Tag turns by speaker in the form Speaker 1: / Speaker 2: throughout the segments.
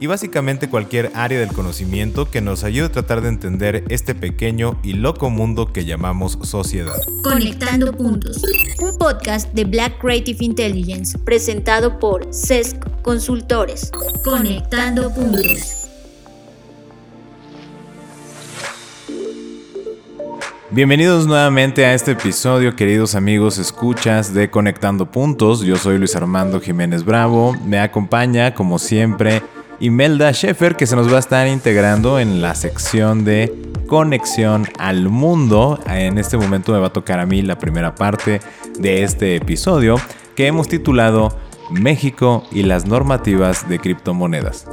Speaker 1: y básicamente cualquier área del conocimiento que nos ayude a tratar de entender este pequeño y loco mundo que llamamos sociedad.
Speaker 2: Conectando Puntos, un podcast de Black Creative Intelligence presentado por CESC Consultores. Conectando Puntos.
Speaker 1: Bienvenidos nuevamente a este episodio, queridos amigos escuchas de Conectando Puntos. Yo soy Luis Armando Jiménez Bravo. Me acompaña, como siempre, Imelda Schaeffer, que se nos va a estar integrando en la sección de Conexión al Mundo. En este momento me va a tocar a mí la primera parte de este episodio, que hemos titulado México y las normativas de criptomonedas.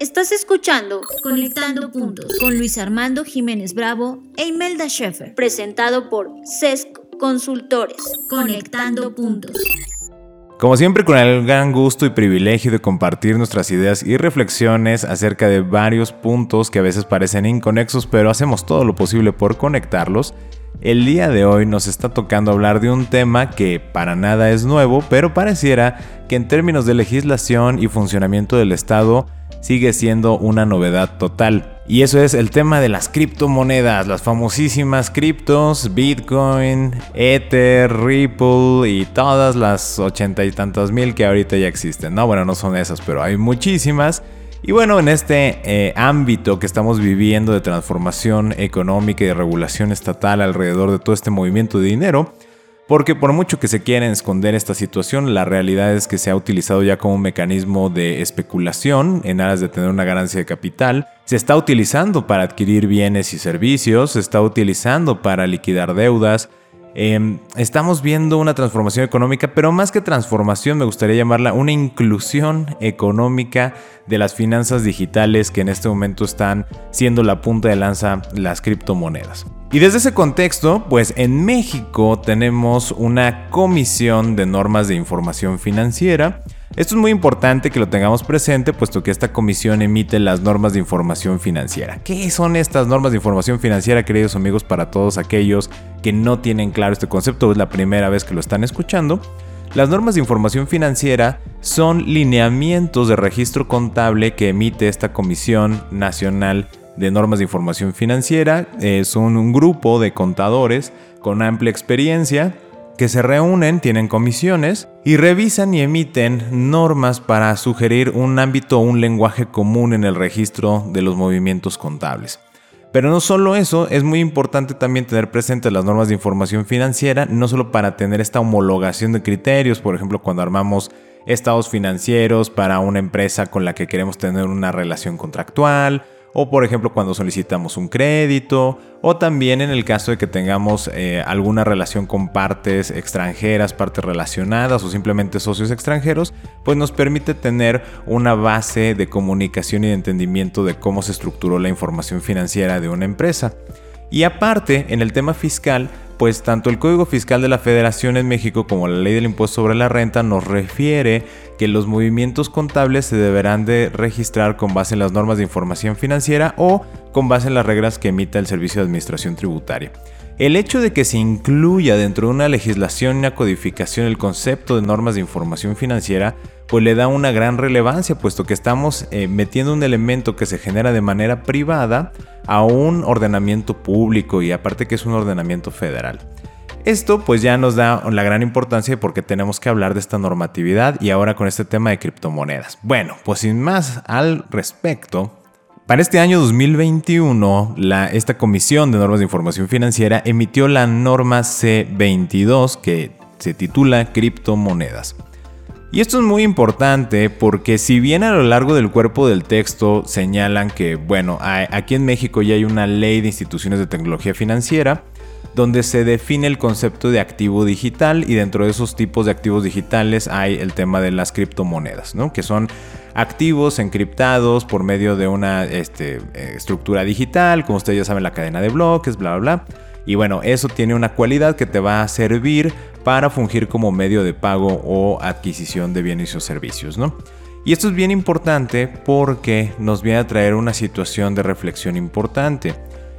Speaker 2: Estás escuchando Conectando Puntos con Luis Armando Jiménez Bravo e Imelda Schaeffer, presentado por CESC Consultores. Conectando Puntos.
Speaker 1: Como siempre, con el gran gusto y privilegio de compartir nuestras ideas y reflexiones acerca de varios puntos que a veces parecen inconexos, pero hacemos todo lo posible por conectarlos. El día de hoy nos está tocando hablar de un tema que para nada es nuevo, pero pareciera que en términos de legislación y funcionamiento del Estado sigue siendo una novedad total. Y eso es el tema de las criptomonedas, las famosísimas criptos, Bitcoin, Ether, Ripple y todas las ochenta y tantas mil que ahorita ya existen. No, bueno, no son esas, pero hay muchísimas. Y bueno, en este eh, ámbito que estamos viviendo de transformación económica y de regulación estatal alrededor de todo este movimiento de dinero, porque por mucho que se quiera esconder esta situación, la realidad es que se ha utilizado ya como un mecanismo de especulación en aras de tener una ganancia de capital. Se está utilizando para adquirir bienes y servicios, se está utilizando para liquidar deudas, Em, estamos viendo una transformación económica, pero más que transformación me gustaría llamarla una inclusión económica de las finanzas digitales que en este momento están siendo la punta de lanza las criptomonedas. Y desde ese contexto, pues en México tenemos una comisión de normas de información financiera esto es muy importante que lo tengamos presente, puesto que esta comisión emite las normas de información financiera. ¿Qué son estas normas de información financiera, queridos amigos, para todos aquellos que no tienen claro este concepto? Es la primera vez que lo están escuchando. Las normas de información financiera son lineamientos de registro contable que emite esta Comisión Nacional de Normas de Información Financiera. son un grupo de contadores con amplia experiencia que se reúnen, tienen comisiones y revisan y emiten normas para sugerir un ámbito o un lenguaje común en el registro de los movimientos contables. Pero no solo eso, es muy importante también tener presentes las normas de información financiera, no solo para tener esta homologación de criterios, por ejemplo, cuando armamos estados financieros para una empresa con la que queremos tener una relación contractual, o por ejemplo cuando solicitamos un crédito, o también en el caso de que tengamos eh, alguna relación con partes extranjeras, partes relacionadas o simplemente socios extranjeros, pues nos permite tener una base de comunicación y de entendimiento de cómo se estructuró la información financiera de una empresa. Y aparte, en el tema fiscal, pues tanto el Código Fiscal de la Federación en México como la Ley del Impuesto sobre la Renta nos refiere que los movimientos contables se deberán de registrar con base en las normas de información financiera o con base en las reglas que emita el Servicio de Administración Tributaria. El hecho de que se incluya dentro de una legislación y una codificación el concepto de normas de información financiera, pues le da una gran relevancia, puesto que estamos eh, metiendo un elemento que se genera de manera privada a un ordenamiento público y aparte que es un ordenamiento federal. Esto pues ya nos da la gran importancia de por qué tenemos que hablar de esta normatividad y ahora con este tema de criptomonedas. Bueno, pues sin más al respecto, para este año 2021, esta Comisión de Normas de Información Financiera emitió la norma C22 que se titula Criptomonedas. Y esto es muy importante porque si bien a lo largo del cuerpo del texto señalan que, bueno, aquí en México ya hay una ley de instituciones de tecnología financiera, donde se define el concepto de activo digital y dentro de esos tipos de activos digitales hay el tema de las criptomonedas, ¿no? que son activos encriptados por medio de una este, eh, estructura digital, como ustedes ya saben, la cadena de bloques, bla, bla, bla. Y bueno, eso tiene una cualidad que te va a servir para fungir como medio de pago o adquisición de bienes o servicios, ¿no? Y esto es bien importante porque nos viene a traer una situación de reflexión importante.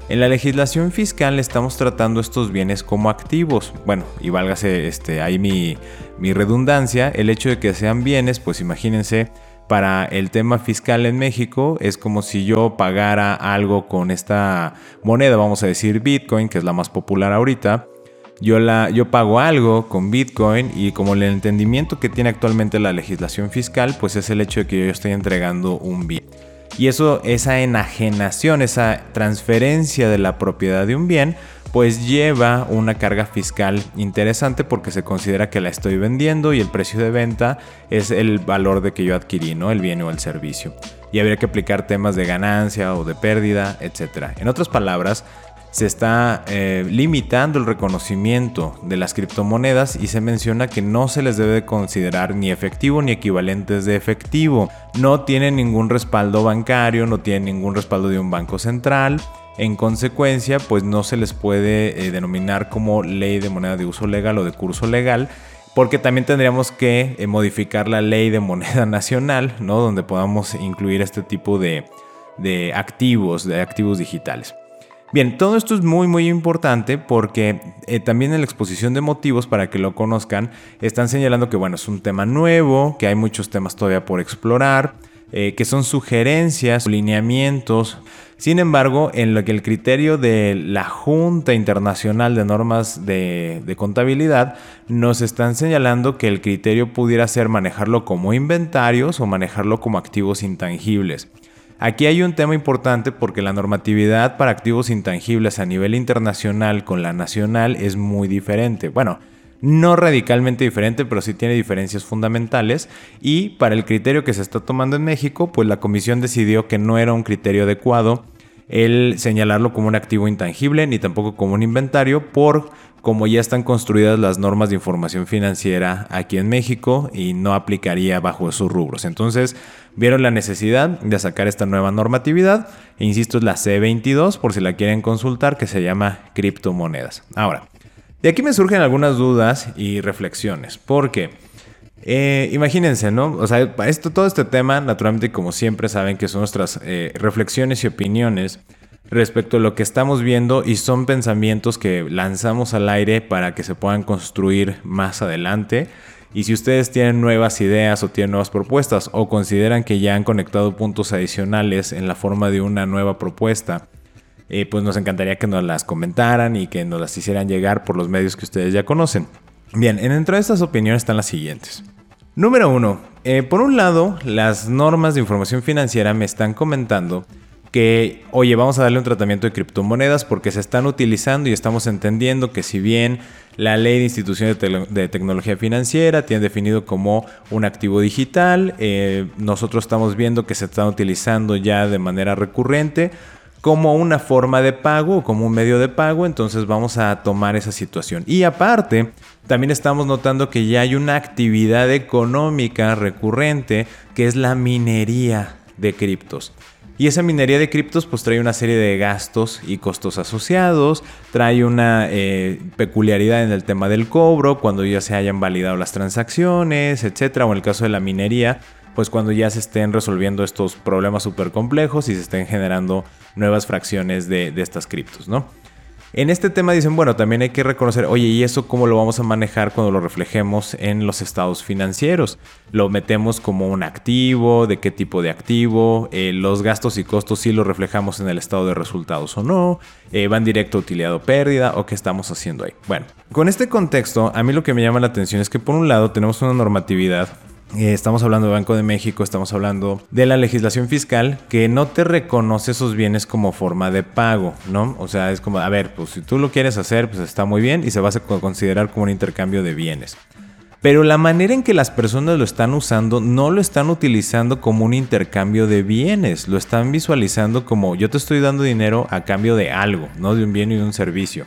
Speaker 1: En la legislación fiscal estamos tratando estos bienes como activos. Bueno, y válgase este, ahí mi, mi redundancia, el hecho de que sean bienes, pues imagínense, para el tema fiscal en México es como si yo pagara algo con esta moneda, vamos a decir Bitcoin, que es la más popular ahorita. Yo, la, yo pago algo con Bitcoin y como el entendimiento que tiene actualmente la legislación fiscal, pues es el hecho de que yo estoy entregando un bien. Y eso, esa enajenación, esa transferencia de la propiedad de un bien, pues lleva una carga fiscal interesante porque se considera que la estoy vendiendo y el precio de venta es el valor de que yo adquirí, ¿no? El bien o el servicio. Y habría que aplicar temas de ganancia o de pérdida, etc. En otras palabras, se está eh, limitando el reconocimiento de las criptomonedas y se menciona que no se les debe considerar ni efectivo ni equivalentes de efectivo. No tienen ningún respaldo bancario, no tienen ningún respaldo de un banco central. En consecuencia, pues no se les puede eh, denominar como ley de moneda de uso legal o de curso legal, porque también tendríamos que eh, modificar la ley de moneda nacional, ¿no? Donde podamos incluir este tipo de, de activos, de activos digitales. Bien, todo esto es muy muy importante porque eh, también en la exposición de motivos, para que lo conozcan, están señalando que bueno, es un tema nuevo, que hay muchos temas todavía por explorar, eh, que son sugerencias, lineamientos. Sin embargo, en lo que el criterio de la Junta Internacional de Normas de, de Contabilidad nos están señalando que el criterio pudiera ser manejarlo como inventarios o manejarlo como activos intangibles. Aquí hay un tema importante porque la normatividad para activos intangibles a nivel internacional con la nacional es muy diferente. Bueno, no radicalmente diferente, pero sí tiene diferencias fundamentales. Y para el criterio que se está tomando en México, pues la comisión decidió que no era un criterio adecuado el señalarlo como un activo intangible ni tampoco como un inventario por como ya están construidas las normas de información financiera aquí en México y no aplicaría bajo esos rubros. Entonces vieron la necesidad de sacar esta nueva normatividad e insisto es la C22 por si la quieren consultar que se llama criptomonedas. Ahora, de aquí me surgen algunas dudas y reflexiones porque... Eh, imagínense, ¿no? O sea, esto, todo este tema, naturalmente, como siempre saben que son nuestras eh, reflexiones y opiniones respecto a lo que estamos viendo y son pensamientos que lanzamos al aire para que se puedan construir más adelante. Y si ustedes tienen nuevas ideas o tienen nuevas propuestas o consideran que ya han conectado puntos adicionales en la forma de una nueva propuesta, eh, pues nos encantaría que nos las comentaran y que nos las hicieran llegar por los medios que ustedes ya conocen. Bien, dentro de estas opiniones están las siguientes. Número uno, eh, por un lado, las normas de información financiera me están comentando que, oye, vamos a darle un tratamiento de criptomonedas porque se están utilizando y estamos entendiendo que si bien la ley de instituciones de, tecnología financiera tiene definido como un activo digital, eh, nosotros estamos viendo que se están utilizando ya de manera recurrente como una forma de pago como un medio de pago, entonces vamos a tomar esa situación. Y aparte, también estamos notando que ya hay una actividad económica recurrente que es la minería de criptos. Y esa minería de criptos pues trae una serie de gastos y costos asociados, trae una eh, peculiaridad en el tema del cobro, cuando ya se hayan validado las transacciones, etcétera, o en el caso de la minería, pues cuando ya se estén resolviendo estos problemas súper complejos y se estén generando nuevas fracciones de, estas criptos, ¿no? En este tema dicen, bueno, también hay que reconocer, oye, ¿y eso cómo lo vamos a manejar cuando lo reflejemos en los estados financieros? ¿Lo metemos como un activo? ¿De qué tipo de activo? Eh, ¿Los gastos y costos sí los reflejamos en el estado de resultados o no? Eh, ¿Van directo a utilidad o pérdida? ¿O qué estamos haciendo ahí? Bueno, con este contexto, a mí lo que me llama la atención es que por un lado tenemos una normatividad eh, estamos hablando de Banco de México, estamos hablando de la legislación fiscal que no te reconoce esos bienes como forma de pago, ¿no? O sea, es como, a ver, pues si tú lo quieres hacer, pues está muy bien y se va a considerar como un intercambio de bienes. Pero la manera en que las personas lo están usando no lo están utilizando como un intercambio de bienes, lo están visualizando como yo te estoy dando dinero a cambio de algo, no de un bien y de un servicio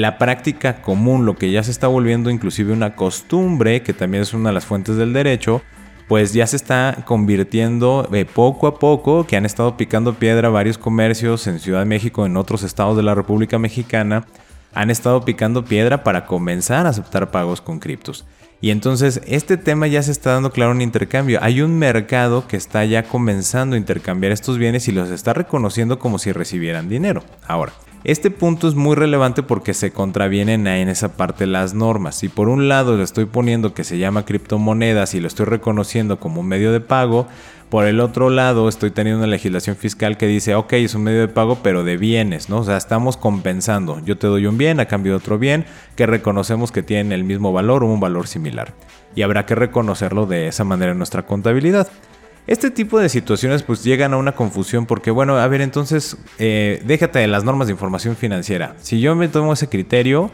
Speaker 1: la práctica común, lo que ya se está volviendo inclusive una costumbre, que también es una de las fuentes del derecho, pues ya se está convirtiendo eh, poco a poco, que han estado picando piedra varios comercios en Ciudad de México, en otros estados de la República Mexicana, han estado picando piedra para comenzar a aceptar pagos con criptos. Y entonces este tema ya se está dando claro en intercambio. Hay un mercado que está ya comenzando a intercambiar estos bienes y los está reconociendo como si recibieran dinero. Ahora, este punto es muy relevante porque se contravienen en esa parte las normas. Si por un lado le estoy poniendo que se llama criptomonedas y lo estoy reconociendo como un medio de pago, por el otro lado, estoy teniendo una legislación fiscal que dice, ok, es un medio de pago, pero de bienes, ¿no? O sea, estamos compensando. Yo te doy un bien a cambio de otro bien que reconocemos que tienen el mismo valor o un valor similar. Y habrá que reconocerlo de esa manera en nuestra contabilidad. Este tipo de situaciones pues llegan a una confusión porque bueno, a ver, entonces eh, déjate de las normas de información financiera. Si yo me tomo ese criterio,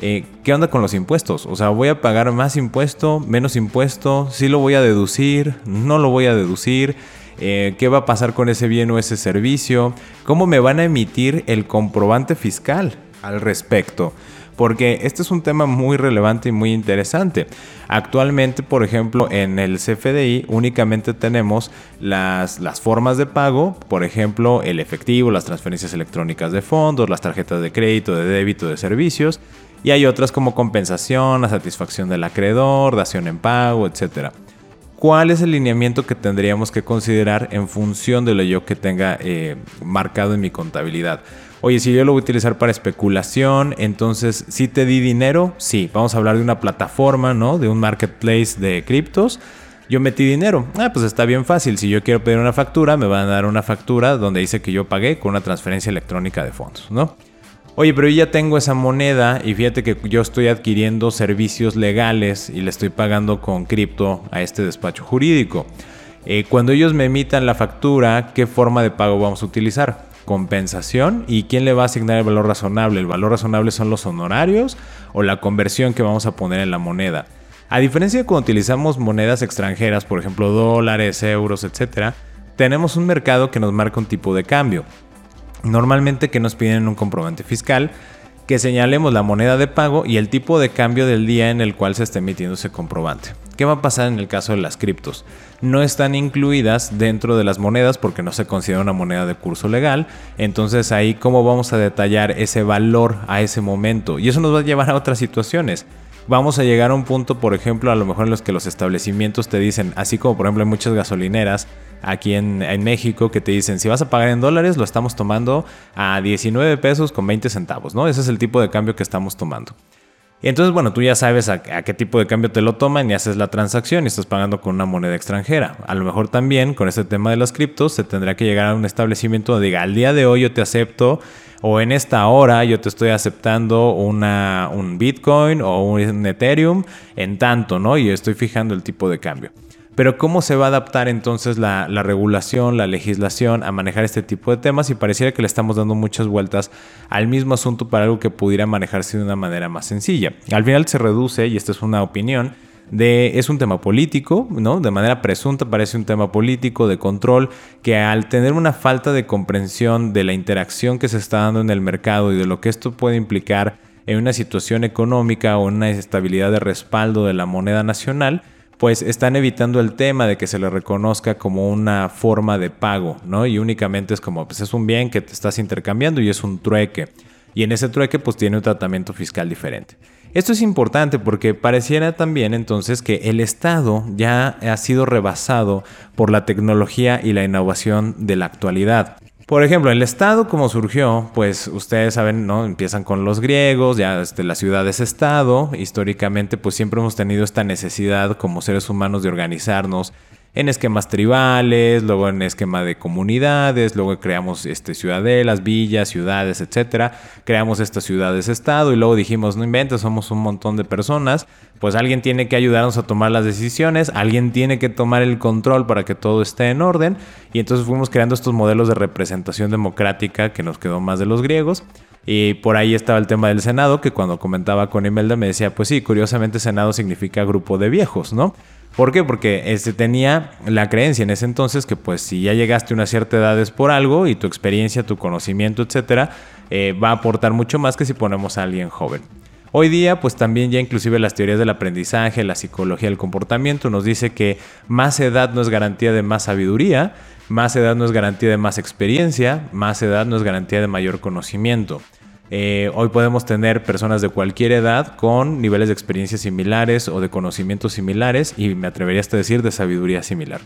Speaker 1: eh, ¿qué onda con los impuestos? O sea, ¿voy a pagar más impuesto, menos impuesto? ¿Sí lo voy a deducir? ¿No lo voy a deducir? Eh, ¿Qué va a pasar con ese bien o ese servicio? ¿Cómo me van a emitir el comprobante fiscal al respecto? Porque este es un tema muy relevante y muy interesante. Actualmente, por ejemplo, en el CFDI únicamente tenemos las, las formas de pago, por ejemplo, el efectivo, las transferencias electrónicas de fondos, las tarjetas de crédito, de débito, de servicios, y hay otras como compensación, la satisfacción del acreedor, dación en pago, etc. ¿Cuál es el lineamiento que tendríamos que considerar en función de lo yo que tenga eh, marcado en mi contabilidad? Oye, si yo lo voy a utilizar para especulación, entonces si te di dinero, sí, vamos a hablar de una plataforma, ¿no? De un marketplace de criptos. Yo metí dinero. Ah, pues está bien fácil. Si yo quiero pedir una factura, me van a dar una factura donde dice que yo pagué con una transferencia electrónica de fondos, ¿no? Oye, pero yo ya tengo esa moneda y fíjate que yo estoy adquiriendo servicios legales y le estoy pagando con cripto a este despacho jurídico. Eh, cuando ellos me emitan la factura, ¿qué forma de pago vamos a utilizar? Compensación y quién le va a asignar el valor razonable. El valor razonable son los honorarios o la conversión que vamos a poner en la moneda. A diferencia de cuando utilizamos monedas extranjeras, por ejemplo dólares, euros, etc., tenemos un mercado que nos marca un tipo de cambio. Normalmente que nos piden un comprobante fiscal que señalemos la moneda de pago y el tipo de cambio del día en el cual se está emitiendo ese comprobante. ¿Qué va a pasar en el caso de las criptos? No están incluidas dentro de las monedas porque no se considera una moneda de curso legal. Entonces ahí cómo vamos a detallar ese valor a ese momento. Y eso nos va a llevar a otras situaciones vamos a llegar a un punto, por ejemplo, a lo mejor en los que los establecimientos te dicen, así como por ejemplo en muchas gasolineras aquí en, México, que te dicen, si vas a pagar en dólares, lo estamos tomando a 19 pesos con 20 centavos, ¿no? Ese es el tipo de cambio que estamos tomando. Y entonces, bueno, tú ya sabes a, qué tipo de cambio te lo toman y haces la transacción y estás pagando con una moneda extranjera. A lo mejor también con este tema de las criptos se tendrá que llegar a un establecimiento donde diga, al día de hoy yo te acepto o en esta hora yo te estoy aceptando una, un Bitcoin o un Ethereum en tanto, ¿no? Y estoy fijando el tipo de cambio. Pero ¿cómo se va a adaptar entonces la, regulación, la legislación a manejar este tipo de temas? Y pareciera que le estamos dando muchas vueltas al mismo asunto para algo que pudiera manejarse de una manera más sencilla. Al final se reduce, y esta es una opinión, de, es un tema político, ¿no? De manera presunta parece un tema político de control que al tener una falta de comprensión de la interacción que se está dando en el mercado y de lo que esto puede implicar en una situación económica o en una estabilidad de respaldo de la moneda nacional, pues están evitando el tema de que se le reconozca como una forma de pago, ¿no? Y únicamente es como, pues es un bien que te estás intercambiando y es un trueque. Y en ese trueque pues tiene un tratamiento fiscal diferente. Esto es importante porque pareciera también entonces que el Estado ya ha sido rebasado por la tecnología y la innovación de la actualidad. Por ejemplo, el Estado como surgió, pues ustedes saben, ¿no? Empiezan con los griegos, ya desde la ciudad es Estado. Históricamente, pues siempre hemos tenido esta necesidad como seres humanos de organizarnos en esquemas tribales, luego en esquema de comunidades, luego creamos este, ciudadelas, villas, ciudades, etcétera. Creamos estas ciudades-estado y luego dijimos, no inventes, somos un montón de personas, pues alguien tiene que ayudarnos a tomar las decisiones, alguien tiene que tomar el control para que todo esté en orden y entonces fuimos creando estos modelos de representación democrática que nos quedó más de los griegos. Y por ahí estaba el tema del Senado, que cuando comentaba con Imelda me decía, pues sí, curiosamente Senado significa grupo de viejos, ¿no? ¿Por qué? Porque este, tenía la creencia en ese entonces que pues si ya llegaste a una cierta edad es por algo y tu experiencia, tu conocimiento, etcétera, eh, va a aportar mucho más que si ponemos a alguien joven. Hoy día, pues también ya inclusive las teorías del aprendizaje, la psicología del comportamiento nos dice que más edad no es garantía de más sabiduría, más edad no es garantía de más experiencia, más edad no es garantía de mayor conocimiento. Eh, hoy podemos tener personas de cualquier edad con niveles de experiencia similares o de conocimientos similares y me atrevería hasta decir de sabiduría similar.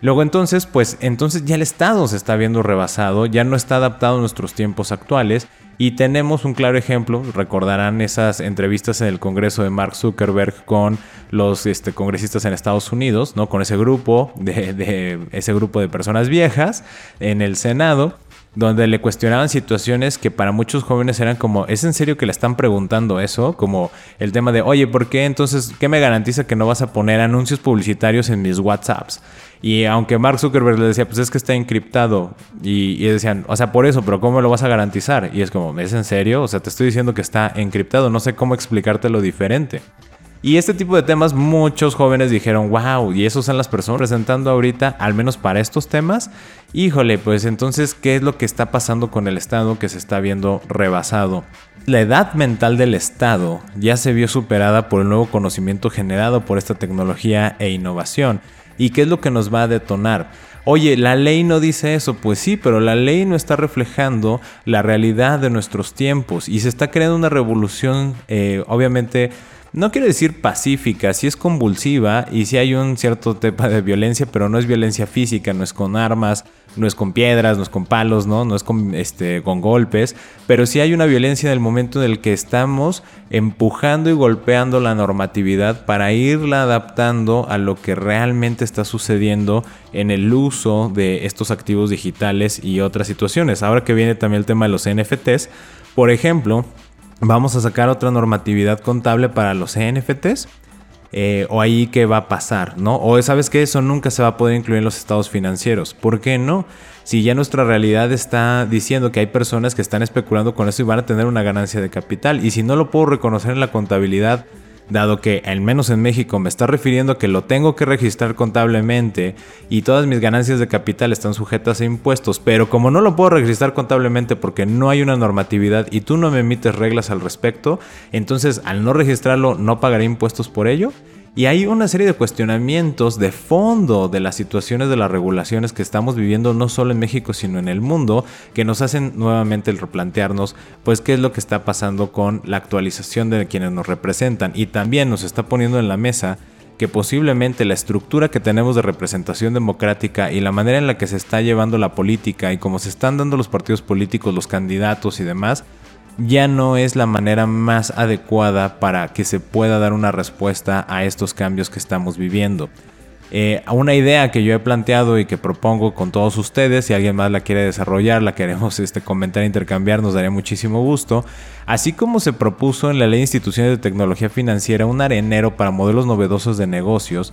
Speaker 1: Luego entonces, pues entonces ya el Estado se está viendo rebasado, ya no está adaptado a nuestros tiempos actuales y tenemos un claro ejemplo, recordarán esas entrevistas en el Congreso de Mark Zuckerberg con los este, congresistas en Estados Unidos, ¿no? Con ese grupo de, ese grupo de personas viejas en el Senado donde le cuestionaban situaciones que para muchos jóvenes eran como, ¿es en serio que le están preguntando eso? Como el tema de, oye, ¿por qué entonces, qué me garantiza que no vas a poner anuncios publicitarios en mis WhatsApps? Y aunque Mark Zuckerberg le decía, pues es que está encriptado. Y, decían, o sea, por eso, pero ¿cómo lo vas a garantizar? Y es como, ¿es en serio? O sea, te estoy diciendo que está encriptado, no sé cómo explicártelo diferente. Y este tipo de temas muchos jóvenes dijeron, wow, y esos son las personas presentando ahorita, al menos para estos temas. Híjole, pues entonces, ¿qué es lo que está pasando con el Estado que se está viendo rebasado? La edad mental del Estado ya se vio superada por el nuevo conocimiento generado por esta tecnología e innovación. ¿Y qué es lo que nos va a detonar? Oye, la ley no dice eso, pues sí, pero la ley no está reflejando la realidad de nuestros tiempos y se está creando una revolución, eh, obviamente, no quiero decir pacífica, sí es convulsiva y sí hay un cierto tema de violencia, pero no es violencia física, no es con armas, no es con piedras, no es con palos, ¿no? No es con, este, con golpes, pero sí hay una violencia en el momento en el que estamos empujando y golpeando la normatividad para irla adaptando a lo que realmente está sucediendo en el uso de estos activos digitales y otras situaciones. Ahora que viene también el tema de los NFTs, por ejemplo, vamos a sacar otra normatividad contable para los NFTs. Eh, o ahí qué va a pasar, ¿no? O sabes que eso nunca se va a poder incluir en los estados financieros. ¿Por qué no? Si ya nuestra realidad está diciendo que hay personas que están especulando con eso y van a tener una ganancia de capital. Y si no lo puedo reconocer en la contabilidad dado que al menos en México me está refiriendo que lo tengo que registrar contablemente y todas mis ganancias de capital están sujetas a impuestos, pero como no lo puedo registrar contablemente porque no hay una normatividad y tú no me emites reglas al respecto, entonces al no registrarlo no pagaré impuestos por ello. Y hay una serie de cuestionamientos de fondo de las situaciones de las regulaciones que estamos viviendo no solo en México sino en el mundo que nos hacen nuevamente el replantearnos pues qué es lo que está pasando con la actualización de quienes nos representan. Y también nos está poniendo en la mesa que posiblemente la estructura que tenemos de representación democrática y la manera en la que se está llevando la política y cómo se están dando los partidos políticos, los candidatos y demás, ya no es la manera más adecuada para que se pueda dar una respuesta a estos cambios que estamos viviendo. Eh, una idea que yo he planteado y que propongo con todos ustedes, si alguien más la quiere desarrollar, la queremos este, comentar intercambiar, nos daría muchísimo gusto. Así como se propuso en la Ley de Instituciones de Tecnología Financiera un arenero para modelos novedosos de negocios,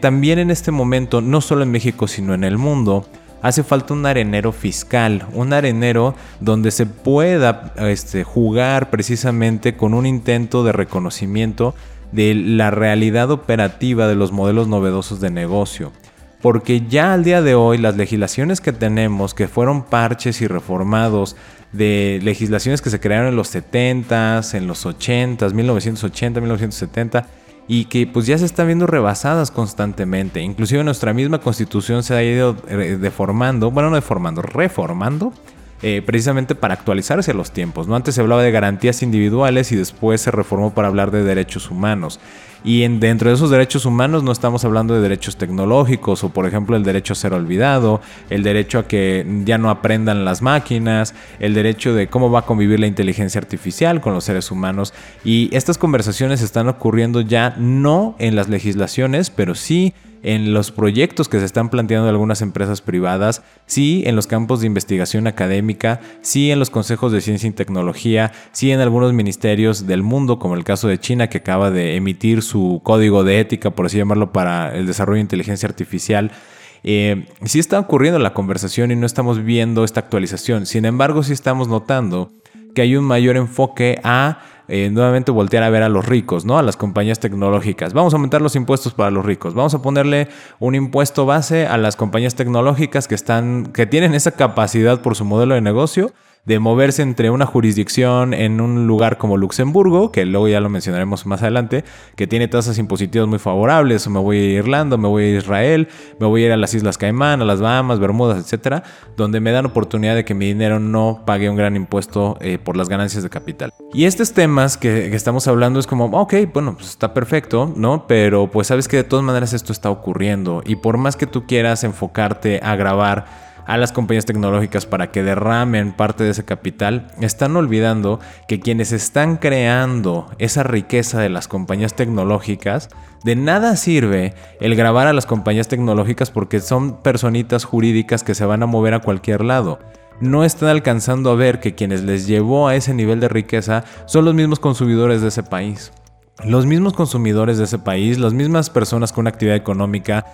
Speaker 1: también en este momento, no solo en México, sino en el mundo, hace falta un arenero fiscal, un arenero donde se pueda este, jugar precisamente con un intento de reconocimiento de la realidad operativa de los modelos novedosos de negocio. Porque ya al día de hoy las legislaciones que tenemos, que fueron parches y reformados de legislaciones que se crearon en los 70s, en los 80s, 1980, 1970, y que pues ya se están viendo rebasadas constantemente. Inclusive nuestra misma constitución se ha ido eh, deformando, bueno, no deformando, reformando. Eh, precisamente para actualizarse a los tiempos. ¿no? Antes se hablaba de garantías individuales y después se reformó para hablar de derechos humanos. Y en, dentro de esos derechos humanos no estamos hablando de derechos tecnológicos o por ejemplo el derecho a ser olvidado, el derecho a que ya no aprendan las máquinas, el derecho de cómo va a convivir la inteligencia artificial con los seres humanos. Y estas conversaciones están ocurriendo ya no en las legislaciones, pero sí en los proyectos que se están planteando algunas empresas privadas, sí en los campos de investigación académica, sí en los consejos de ciencia y tecnología, sí en algunos ministerios del mundo, como el caso de China, que acaba de emitir su código de ética, por así llamarlo, para el desarrollo de inteligencia artificial. Eh, sí está ocurriendo la conversación y no estamos viendo esta actualización. Sin embargo, sí estamos notando que hay un mayor enfoque a eh, nuevamente voltear a ver a los ricos, ¿no? A las compañías tecnológicas. Vamos a aumentar los impuestos para los ricos. Vamos a ponerle un impuesto base a las compañías tecnológicas que están, que tienen esa capacidad por su modelo de negocio de moverse entre una jurisdicción en un lugar como Luxemburgo, que luego ya lo mencionaremos más adelante, que tiene tasas impositivas muy favorables, me voy a Irlanda, me voy a Israel, me voy a ir a las Islas Caimán, a las Bahamas, Bermudas, etcétera, donde me dan oportunidad de que mi dinero no pague un gran impuesto eh, por las ganancias de capital. Y estos temas que, que estamos hablando es como, ok, bueno, pues está perfecto, ¿no? Pero pues sabes que de todas maneras esto está ocurriendo y por más que tú quieras enfocarte a grabar a las compañías tecnológicas para que derramen parte de ese capital, están olvidando que quienes están creando esa riqueza de las compañías tecnológicas, de nada sirve el grabar a las compañías tecnológicas porque son personitas jurídicas que se van a mover a cualquier lado no están alcanzando a ver que quienes les llevó a ese nivel de riqueza son los mismos consumidores de ese país. Los mismos consumidores de ese país, las mismas personas con actividad económica,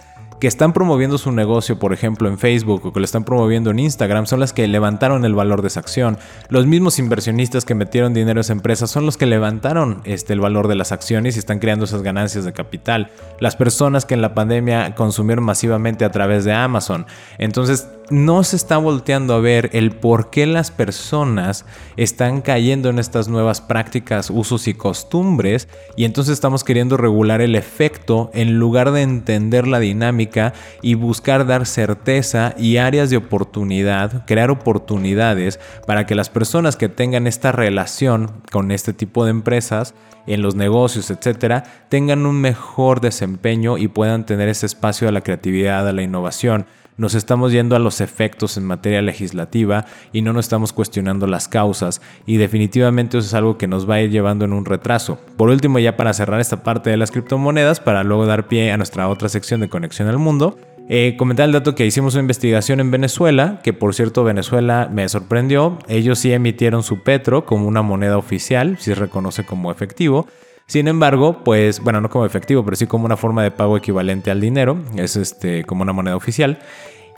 Speaker 1: que están promoviendo su negocio, por ejemplo, en Facebook o que lo están promoviendo en Instagram, son las que levantaron el valor de esa acción. Los mismos inversionistas que metieron dinero a esa empresa son los que levantaron este, el valor de las acciones y están creando esas ganancias de capital. Las personas que en la pandemia consumieron masivamente a través de Amazon. Entonces, no se está volteando a ver el por qué las personas están cayendo en estas nuevas prácticas, usos y costumbres y entonces estamos queriendo regular el efecto en lugar de entender la dinámica y buscar dar certeza y áreas de oportunidad, crear oportunidades para que las personas que tengan esta relación con este tipo de empresas en los negocios, etcétera, tengan un mejor desempeño y puedan tener ese espacio a la creatividad, a la innovación nos estamos yendo a los efectos en materia legislativa y no nos estamos cuestionando las causas. Y definitivamente eso es algo que nos va a ir llevando en un retraso. Por último, ya para cerrar esta parte de las criptomonedas, para luego dar pie a nuestra otra sección de conexión al mundo, eh, comentar el dato que hicimos una investigación en Venezuela, que por cierto Venezuela me sorprendió, ellos sí emitieron su petro como una moneda oficial, si se reconoce como efectivo, sin embargo, pues, bueno, no como efectivo, pero sí como una forma de pago equivalente al dinero, es este, como una moneda oficial.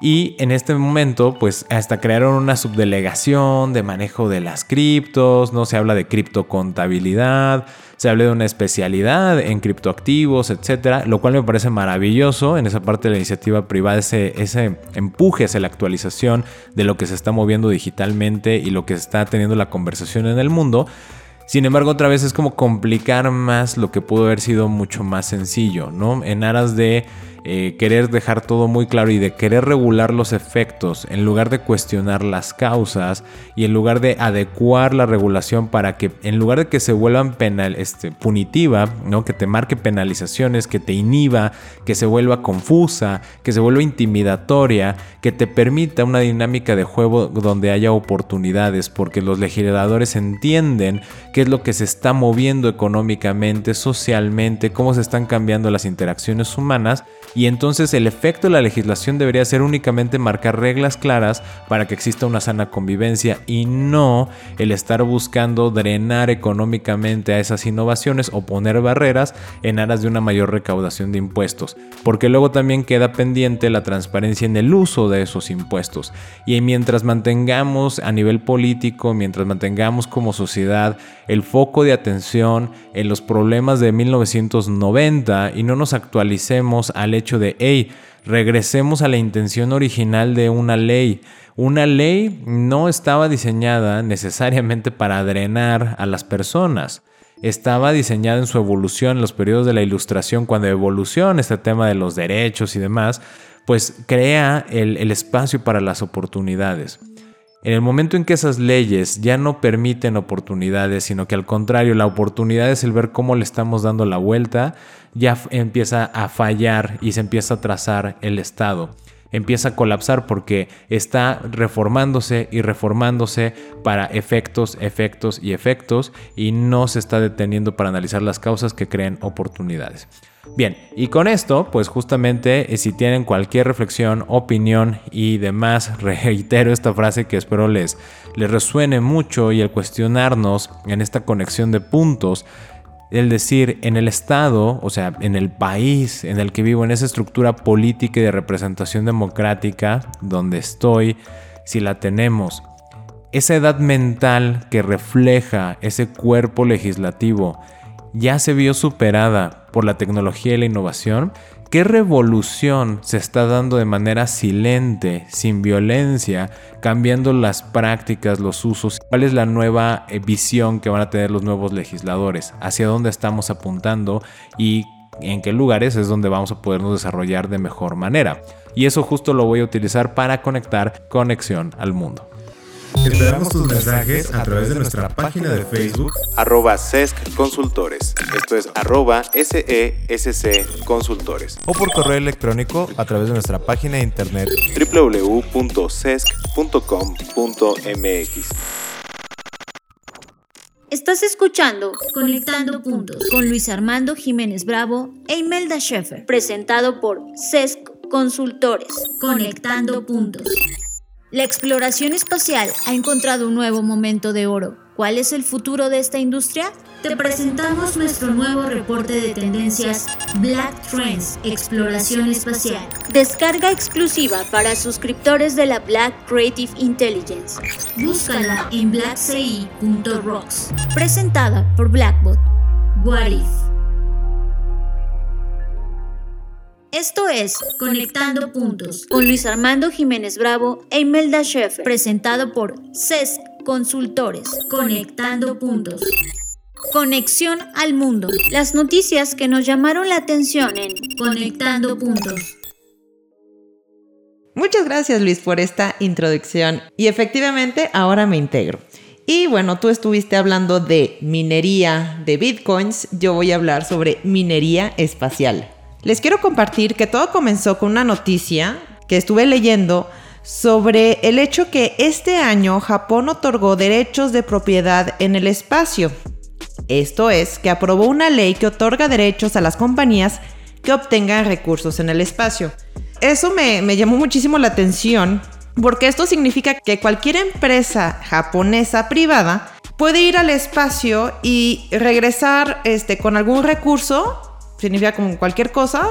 Speaker 1: Y en este momento, pues hasta crearon una subdelegación de manejo de las criptos, no se habla de criptocontabilidad, se habla de una especialidad en criptoactivos, etcétera, lo cual me parece maravilloso en esa parte de la iniciativa privada, ese, ese empuje hacia la actualización de lo que se está moviendo digitalmente y lo que está teniendo la conversación en el mundo. Sin embargo, otra vez es como complicar más lo que pudo haber sido mucho más sencillo, ¿no? En aras de eh, querer dejar todo muy claro y de querer regular los efectos en lugar de cuestionar las causas y en lugar de adecuar la regulación para que en lugar de que se vuelvan penal, este, punitiva, ¿no? que te marque penalizaciones, que te inhiba, que se vuelva confusa, que se vuelva intimidatoria, que te permita una dinámica de juego donde haya oportunidades, porque los legisladores entienden qué es lo que se está moviendo económicamente, socialmente, cómo se están cambiando las interacciones humanas y entonces el efecto de la legislación debería ser únicamente marcar reglas claras para que exista una sana convivencia y no el estar buscando drenar económicamente a esas innovaciones o poner barreras en aras de una mayor recaudación de impuestos, porque luego también queda pendiente la transparencia en el uso de esos impuestos. Y mientras mantengamos a nivel político, mientras mantengamos como sociedad el foco de atención en los problemas de 1990 y no nos actualicemos al hecho hecho de, hey, regresemos a la intención original de una ley. Una ley no estaba diseñada necesariamente para drenar a las personas. Estaba diseñada en su evolución en los periodos de la ilustración, cuando evoluciona este tema de los derechos y demás, pues crea el, el espacio para las oportunidades. En el momento en que esas leyes ya no permiten oportunidades, sino que al contrario, la oportunidad es el ver cómo le estamos dando la vuelta, ya empieza a fallar y se empieza a trazar el Estado. Empieza a colapsar porque está reformándose y reformándose para efectos, efectos y efectos y no se está deteniendo para analizar las causas que creen oportunidades. Bien, y con esto, pues justamente eh, si tienen cualquier reflexión, opinión y demás, reitero esta frase que espero les, les resuene mucho y el cuestionarnos en esta conexión de puntos, el decir en el Estado, o sea, en el país en el que vivo, en esa estructura política y de representación democrática donde estoy, si la tenemos, esa edad mental que refleja ese cuerpo legislativo, ya se vio superada por la tecnología y la innovación, qué revolución se está dando de manera silente, sin violencia, cambiando las prácticas, los usos, cuál es la nueva eh, visión que van a tener los nuevos legisladores, hacia dónde estamos apuntando y en qué lugares es donde vamos a podernos desarrollar de mejor manera. Y eso justo lo voy a utilizar para conectar conexión al mundo.
Speaker 3: Esperamos tus mensajes a través de nuestra página de Facebook,
Speaker 1: arroba SESC Consultores. Esto es arroba SESC Consultores. O por correo electrónico a través de nuestra página de internet www.sesc.com.mx.
Speaker 2: Estás escuchando Conectando Puntos con Luis Armando Jiménez Bravo e Imelda Schaeffer, presentado por SESC Consultores. Conectando Puntos. La exploración espacial ha encontrado un nuevo momento de oro. ¿Cuál es el futuro de esta industria? Te presentamos nuestro nuevo reporte de tendencias Black Trends Exploración Espacial. Descarga exclusiva para suscriptores de la Black Creative Intelligence. Búscala en blackci.rocks. Presentada por Blackbot. What If? Esto es Conectando Puntos con Luis Armando Jiménez Bravo e Imelda Schaeffer, presentado por CESC Consultores. Conectando Puntos. Conexión al mundo. Las noticias que nos llamaron la atención en Conectando Puntos.
Speaker 4: Muchas gracias Luis por esta introducción y efectivamente ahora me integro. Y bueno, tú estuviste hablando de minería de bitcoins, yo voy a hablar sobre minería espacial. Les quiero compartir que todo comenzó con una noticia que estuve leyendo sobre el hecho que este año Japón otorgó derechos de propiedad en el espacio. Esto es, que aprobó una ley que otorga derechos a las compañías que obtengan recursos en el espacio. Eso me, llamó muchísimo la atención porque esto significa que cualquier empresa japonesa privada puede ir al espacio y regresar este, con algún recurso significa como cualquier cosa,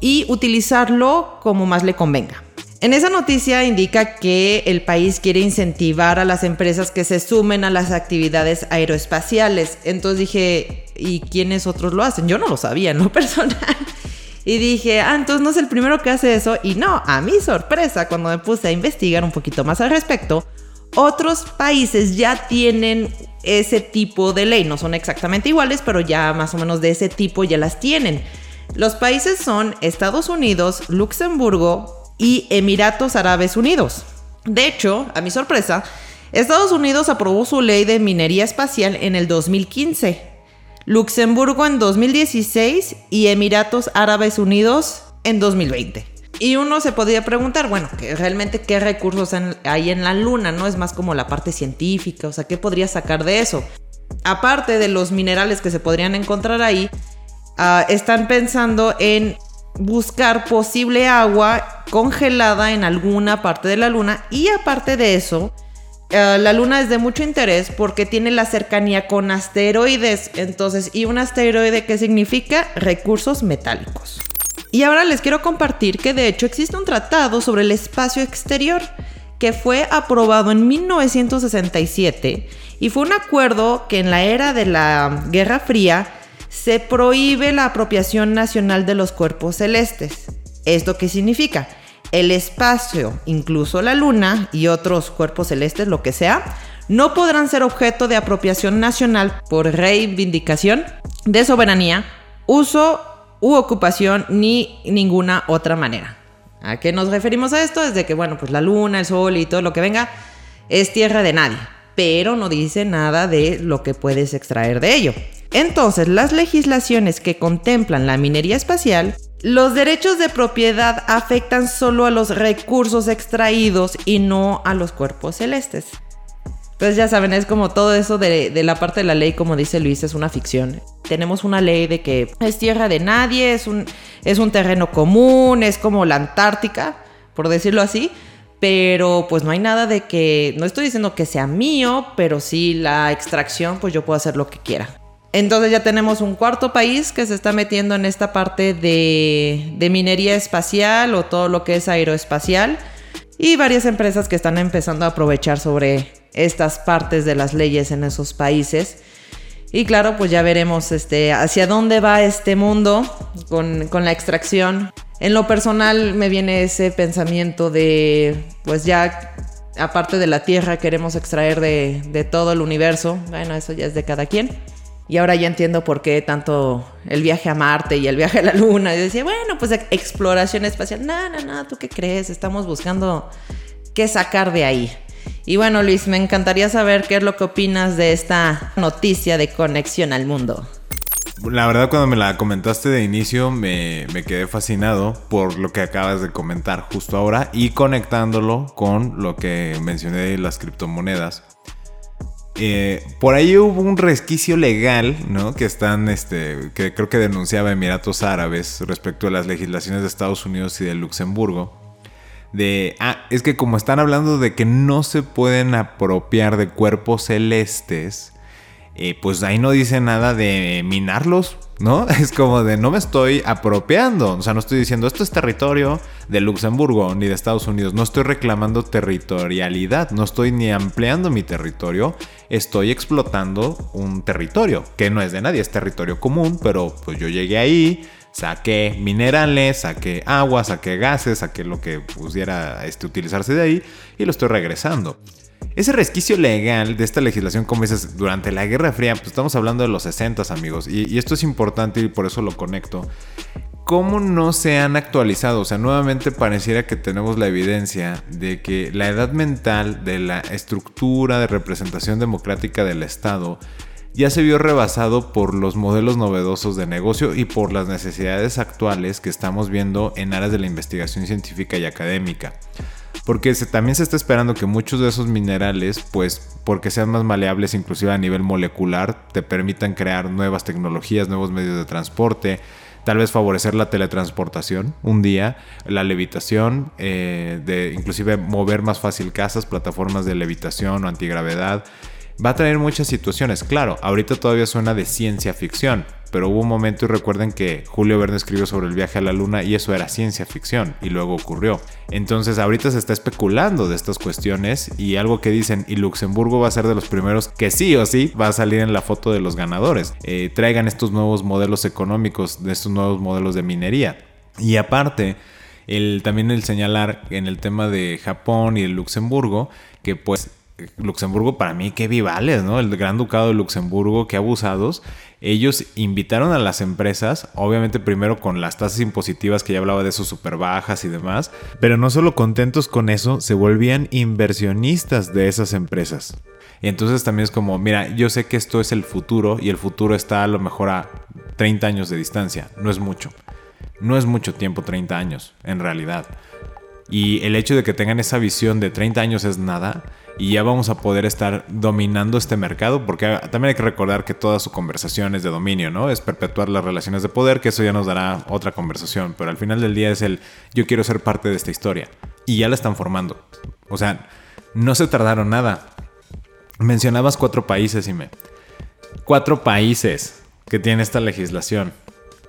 Speaker 4: y utilizarlo como más le convenga. En esa noticia indica que el país quiere incentivar a las empresas que se sumen a las actividades aeroespaciales. Entonces dije, ¿y quiénes otros lo hacen? Yo no lo sabía en lo personal. Y dije, ah, entonces no es el primero que hace eso. Y no, a mi sorpresa, cuando me puse a investigar un poquito más al respecto, otros países ya tienen ese tipo de ley. No son exactamente iguales, pero ya más o menos de ese tipo ya las tienen. Los países son Estados Unidos, Luxemburgo y Emiratos Árabes Unidos. De hecho, a mi sorpresa, Estados Unidos aprobó su ley de minería espacial en el 2015, Luxemburgo en 2016 y Emiratos Árabes Unidos en 2020. Y uno se podría preguntar, bueno, realmente qué recursos hay en la luna, ¿no? Es más como la parte científica, o sea, ¿qué podría sacar de eso? Aparte de los minerales que se podrían encontrar ahí, ah, están pensando en buscar posible agua congelada en alguna parte de la luna y aparte de eso, ah, la luna es de mucho interés porque tiene la cercanía con asteroides, entonces, ¿y un asteroide qué significa? Recursos metálicos. Y ahora les quiero compartir que de hecho existe un tratado sobre el espacio exterior que fue aprobado en 1967 y fue un acuerdo que en la era de la Guerra Fría se prohíbe la apropiación nacional de los cuerpos celestes. ¿Esto qué significa? El espacio, incluso la luna y otros cuerpos celestes, lo que sea, no podrán ser objeto de apropiación nacional por reivindicación de soberanía, uso ocupación ni ninguna otra manera. ¿A qué nos referimos a esto? Es de que, bueno, pues la luna, el sol y todo lo que venga es tierra de nadie, pero no dice nada de lo que puedes extraer de ello. Entonces, las legislaciones que contemplan la minería espacial, los derechos de propiedad afectan solo a los recursos extraídos y no a los cuerpos celestes. Entonces ya saben, es como todo eso de, la parte de la ley, como dice Luis, es una ficción. Tenemos una ley de que es tierra de nadie, es un, es un terreno común, es como la Antártica, por decirlo así. Pero pues no hay nada de que, no estoy diciendo que sea mío, pero sí la extracción, pues yo puedo hacer lo que quiera. Entonces ya tenemos un cuarto país que se está metiendo en esta parte de, de minería espacial o todo lo que es aeroespacial y varias empresas que están empezando a aprovechar sobre estas partes de las leyes en esos países. Y claro, pues ya veremos este, hacia dónde va este mundo con, con la extracción. En lo personal me viene ese pensamiento de, pues ya aparte de la Tierra queremos extraer de, de, todo el universo. Bueno, eso ya es de cada quien. Y ahora ya entiendo por qué tanto el viaje a Marte y el viaje a la Luna. Y decía, bueno, pues exploración espacial. No, no, no, ¿tú qué crees? Estamos buscando qué sacar de ahí. Y bueno, Luis, me encantaría saber qué es lo que opinas de esta noticia de conexión al mundo.
Speaker 1: La verdad, cuando me la comentaste de inicio, me, me, quedé fascinado por lo que acabas de comentar justo ahora y conectándolo con lo que mencioné de las criptomonedas. Eh, por ahí hubo un resquicio legal, ¿no? Que están, este, que creo que denunciaba Emiratos Árabes respecto a las legislaciones de Estados Unidos y de Luxemburgo. De, ah, es que como están hablando de que no se pueden apropiar de cuerpos celestes, eh, pues ahí no dice nada de minarlos, ¿no? Es como de no me estoy apropiando, o sea, no estoy diciendo esto es territorio de Luxemburgo ni de Estados Unidos, no estoy reclamando territorialidad, no estoy ni ampliando mi territorio, estoy explotando un territorio que no es de nadie, es territorio común, pero pues yo llegué ahí, saqué minerales, saqué agua, saqué gases, saqué lo que pudiera este, utilizarse de ahí y lo estoy regresando. Ese resquicio legal de esta legislación, como dices, durante la Guerra Fría, pues estamos hablando de los 60 amigos, y, y esto es importante y por eso lo conecto. ¿Cómo no se han actualizado? O sea, nuevamente pareciera que tenemos la evidencia de que la edad mental de la estructura de representación democrática del Estado ya se vio rebasado por los modelos novedosos de negocio y por las necesidades actuales que estamos viendo en áreas de la investigación científica y académica. Porque también se está esperando que muchos de esos minerales, pues porque sean más maleables inclusive a nivel molecular, te permitan crear nuevas tecnologías, nuevos medios de transporte, tal vez favorecer la teletransportación un día, la levitación, eh, de inclusive mover más fácil casas, plataformas de levitación o antigravedad. Va a traer muchas situaciones, claro, ahorita todavía suena de ciencia ficción, pero hubo un momento y recuerden que Julio Verne escribió sobre el viaje a la luna y eso era ciencia ficción y luego ocurrió. Entonces ahorita se está especulando de estas cuestiones y algo que dicen y Luxemburgo va a ser de los primeros que sí o sí va a salir en la foto de los ganadores. Eh, traigan estos nuevos modelos económicos, de estos nuevos modelos de minería. Y aparte, el, también el señalar en el tema de Japón y el Luxemburgo, que pues Luxemburgo para mí qué vivales, ¿no? El Gran Ducado de Luxemburgo, qué abusados. Ellos invitaron a las empresas, obviamente primero con las tasas impositivas que ya hablaba de esos súper bajas y demás, pero no solo contentos con eso, se volvían inversionistas de esas empresas. Y entonces también es como, mira, yo sé que esto es el futuro y el futuro está a lo mejor a 30 años de distancia, no es mucho. No es mucho tiempo 30 años, en realidad. Y el hecho de que tengan esa visión de 30 años es nada y ya vamos a poder estar dominando este mercado, porque también hay que recordar que toda su conversación es de dominio, ¿no? Es perpetuar las relaciones de poder, que eso ya nos dará otra conversación, pero al final del día es el yo quiero ser parte de esta historia. Y ya la están formando. O sea, no se tardaron nada. Mencionabas cuatro países, y me. Cuatro países que tienen esta legislación.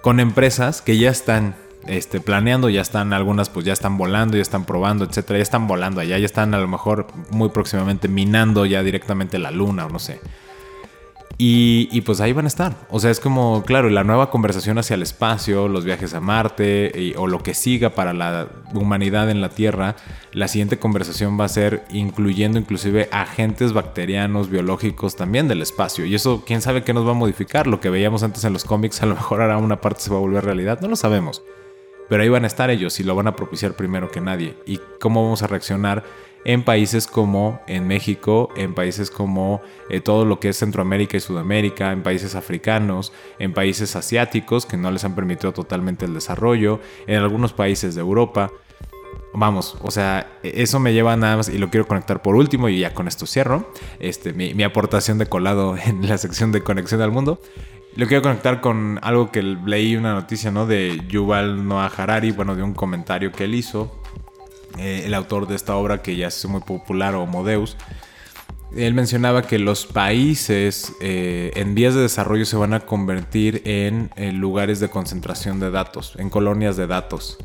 Speaker 1: Con empresas que ya están este, planeando, ya están algunas pues ya están volando, ya están probando, etcétera, ya están volando allá, ya están a lo mejor muy próximamente minando ya directamente la luna o no sé. Y, pues ahí van a estar. O sea, es como, claro, la nueva conversación hacia el espacio, los viajes a Marte o lo que siga para la humanidad en la Tierra, la siguiente conversación va a ser incluyendo inclusive agentes bacterianos, biológicos también del espacio. Y eso, quién sabe qué nos va a modificar. Lo que veíamos antes en los cómics, a lo mejor ahora una parte se va a volver realidad, no lo sabemos. Pero ahí van a estar ellos y lo van a propiciar primero que nadie. ¿Y cómo vamos a reaccionar en países como en México, en países como eh, todo lo que es Centroamérica y Sudamérica, en países africanos, en países asiáticos que no les han permitido totalmente el desarrollo, en algunos países de Europa? Vamos, o sea, eso me lleva nada más y lo quiero conectar por último y ya con esto cierro. Este, mi, mi aportación de colado en la sección de conexión al mundo. Lo quiero conectar con algo que leí una noticia, ¿no? De Yuval Noah Harari, bueno, de un comentario que él hizo, eh, el autor de esta obra que ya es muy popular, Homo Deus. Él mencionaba que los países eh, en vías de desarrollo se van a convertir en, en, lugares de concentración de datos, en colonias de datos.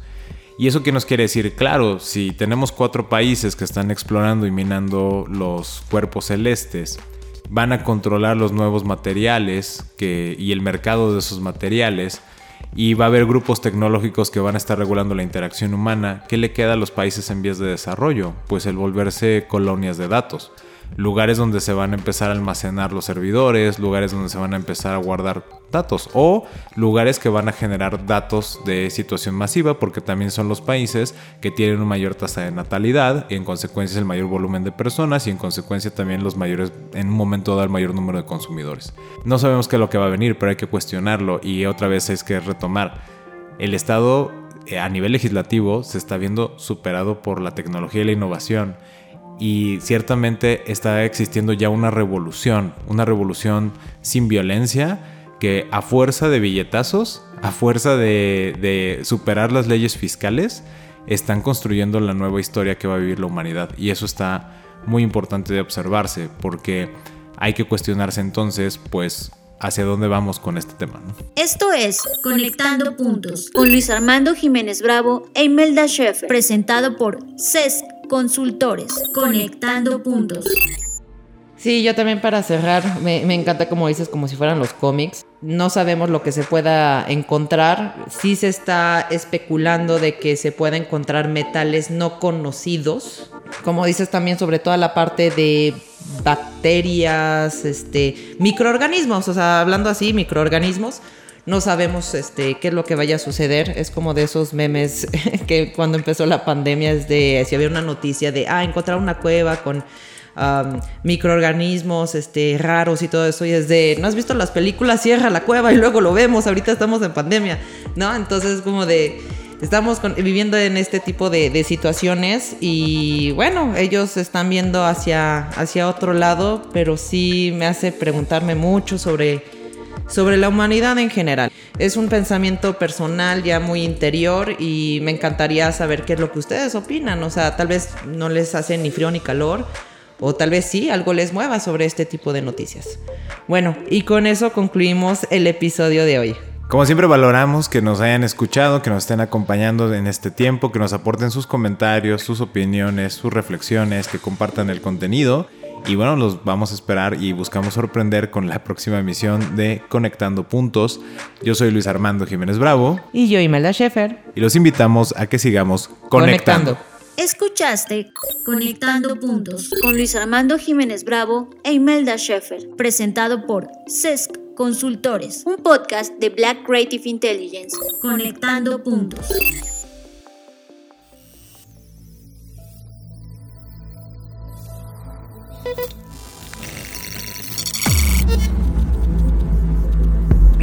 Speaker 1: ¿Y eso qué nos quiere decir? Claro, si tenemos cuatro países que están explorando y minando los cuerpos celestes, van a controlar los nuevos materiales que, y el mercado de esos materiales y va a haber grupos tecnológicos que van a estar regulando la interacción humana. ¿Qué le queda a los países en vías de desarrollo? Pues el volverse colonias de datos lugares donde se van a empezar a almacenar los servidores, lugares donde se van a empezar a guardar datos o lugares que van a generar datos de situación masiva porque también son los países que tienen una mayor tasa de natalidad y en consecuencia el mayor volumen de personas y en consecuencia también los mayores en un momento dado el mayor número de consumidores. No sabemos qué es lo que va a venir, pero hay que cuestionarlo y otra vez es que retomar el Estado eh, a nivel legislativo se está viendo superado por la tecnología y la innovación y ciertamente está existiendo ya una revolución, una revolución sin violencia que a fuerza de billetazos, a fuerza de, superar las leyes fiscales, están construyendo la nueva historia que va a vivir la humanidad. Y eso está muy importante de observarse porque hay que cuestionarse entonces, pues, hacia dónde vamos con este tema.
Speaker 2: Esto es Conectando Puntos con Luis Armando Jiménez Bravo e Imelda Sheffer, presentado por CESC Consultores, conectando puntos.
Speaker 4: Sí, yo también para cerrar, me, encanta como dices, como si fueran los cómics. No sabemos lo que se pueda encontrar. Sí se está especulando de que se pueda encontrar metales no conocidos. Como dices también sobre toda la parte de bacterias, este, microorganismos, o sea, hablando así, microorganismos no sabemos este, qué es lo que vaya a suceder. Es como de esos memes que cuando empezó la pandemia es de si había una noticia de, ah, encontrar una cueva con microorganismos este, raros y todo eso. Y es de, ¿no has visto las películas? Cierra la cueva y luego lo vemos. Ahorita estamos en pandemia, ¿no? Entonces como de... Estamos viviendo en este tipo de, de, situaciones y bueno, ellos están viendo hacia, hacia otro lado, pero sí me hace preguntarme mucho sobre sobre la humanidad en general. Es un pensamiento personal ya muy interior y me encantaría saber qué es lo que ustedes opinan. O sea, tal vez no les hace ni frío ni calor. O tal vez sí, algo les mueva sobre este tipo de noticias. Bueno, y con eso concluimos el episodio de hoy.
Speaker 1: Como siempre valoramos que nos hayan escuchado, que nos estén acompañando en este tiempo, que nos aporten sus comentarios, sus opiniones, sus reflexiones, que compartan el contenido. Y bueno, los vamos a esperar y buscamos sorprender con la próxima emisión de Conectando Puntos. Yo soy Luis Armando Jiménez Bravo.
Speaker 4: Y yo, Imelda Schaefer.
Speaker 1: Y los invitamos a que sigamos conectando.
Speaker 2: Escuchaste Conectando Puntos con Luis Armando Jiménez Bravo e Imelda Schaefer, presentado por CESC Consultores, un podcast de Black Creative Intelligence. Conectando Puntos.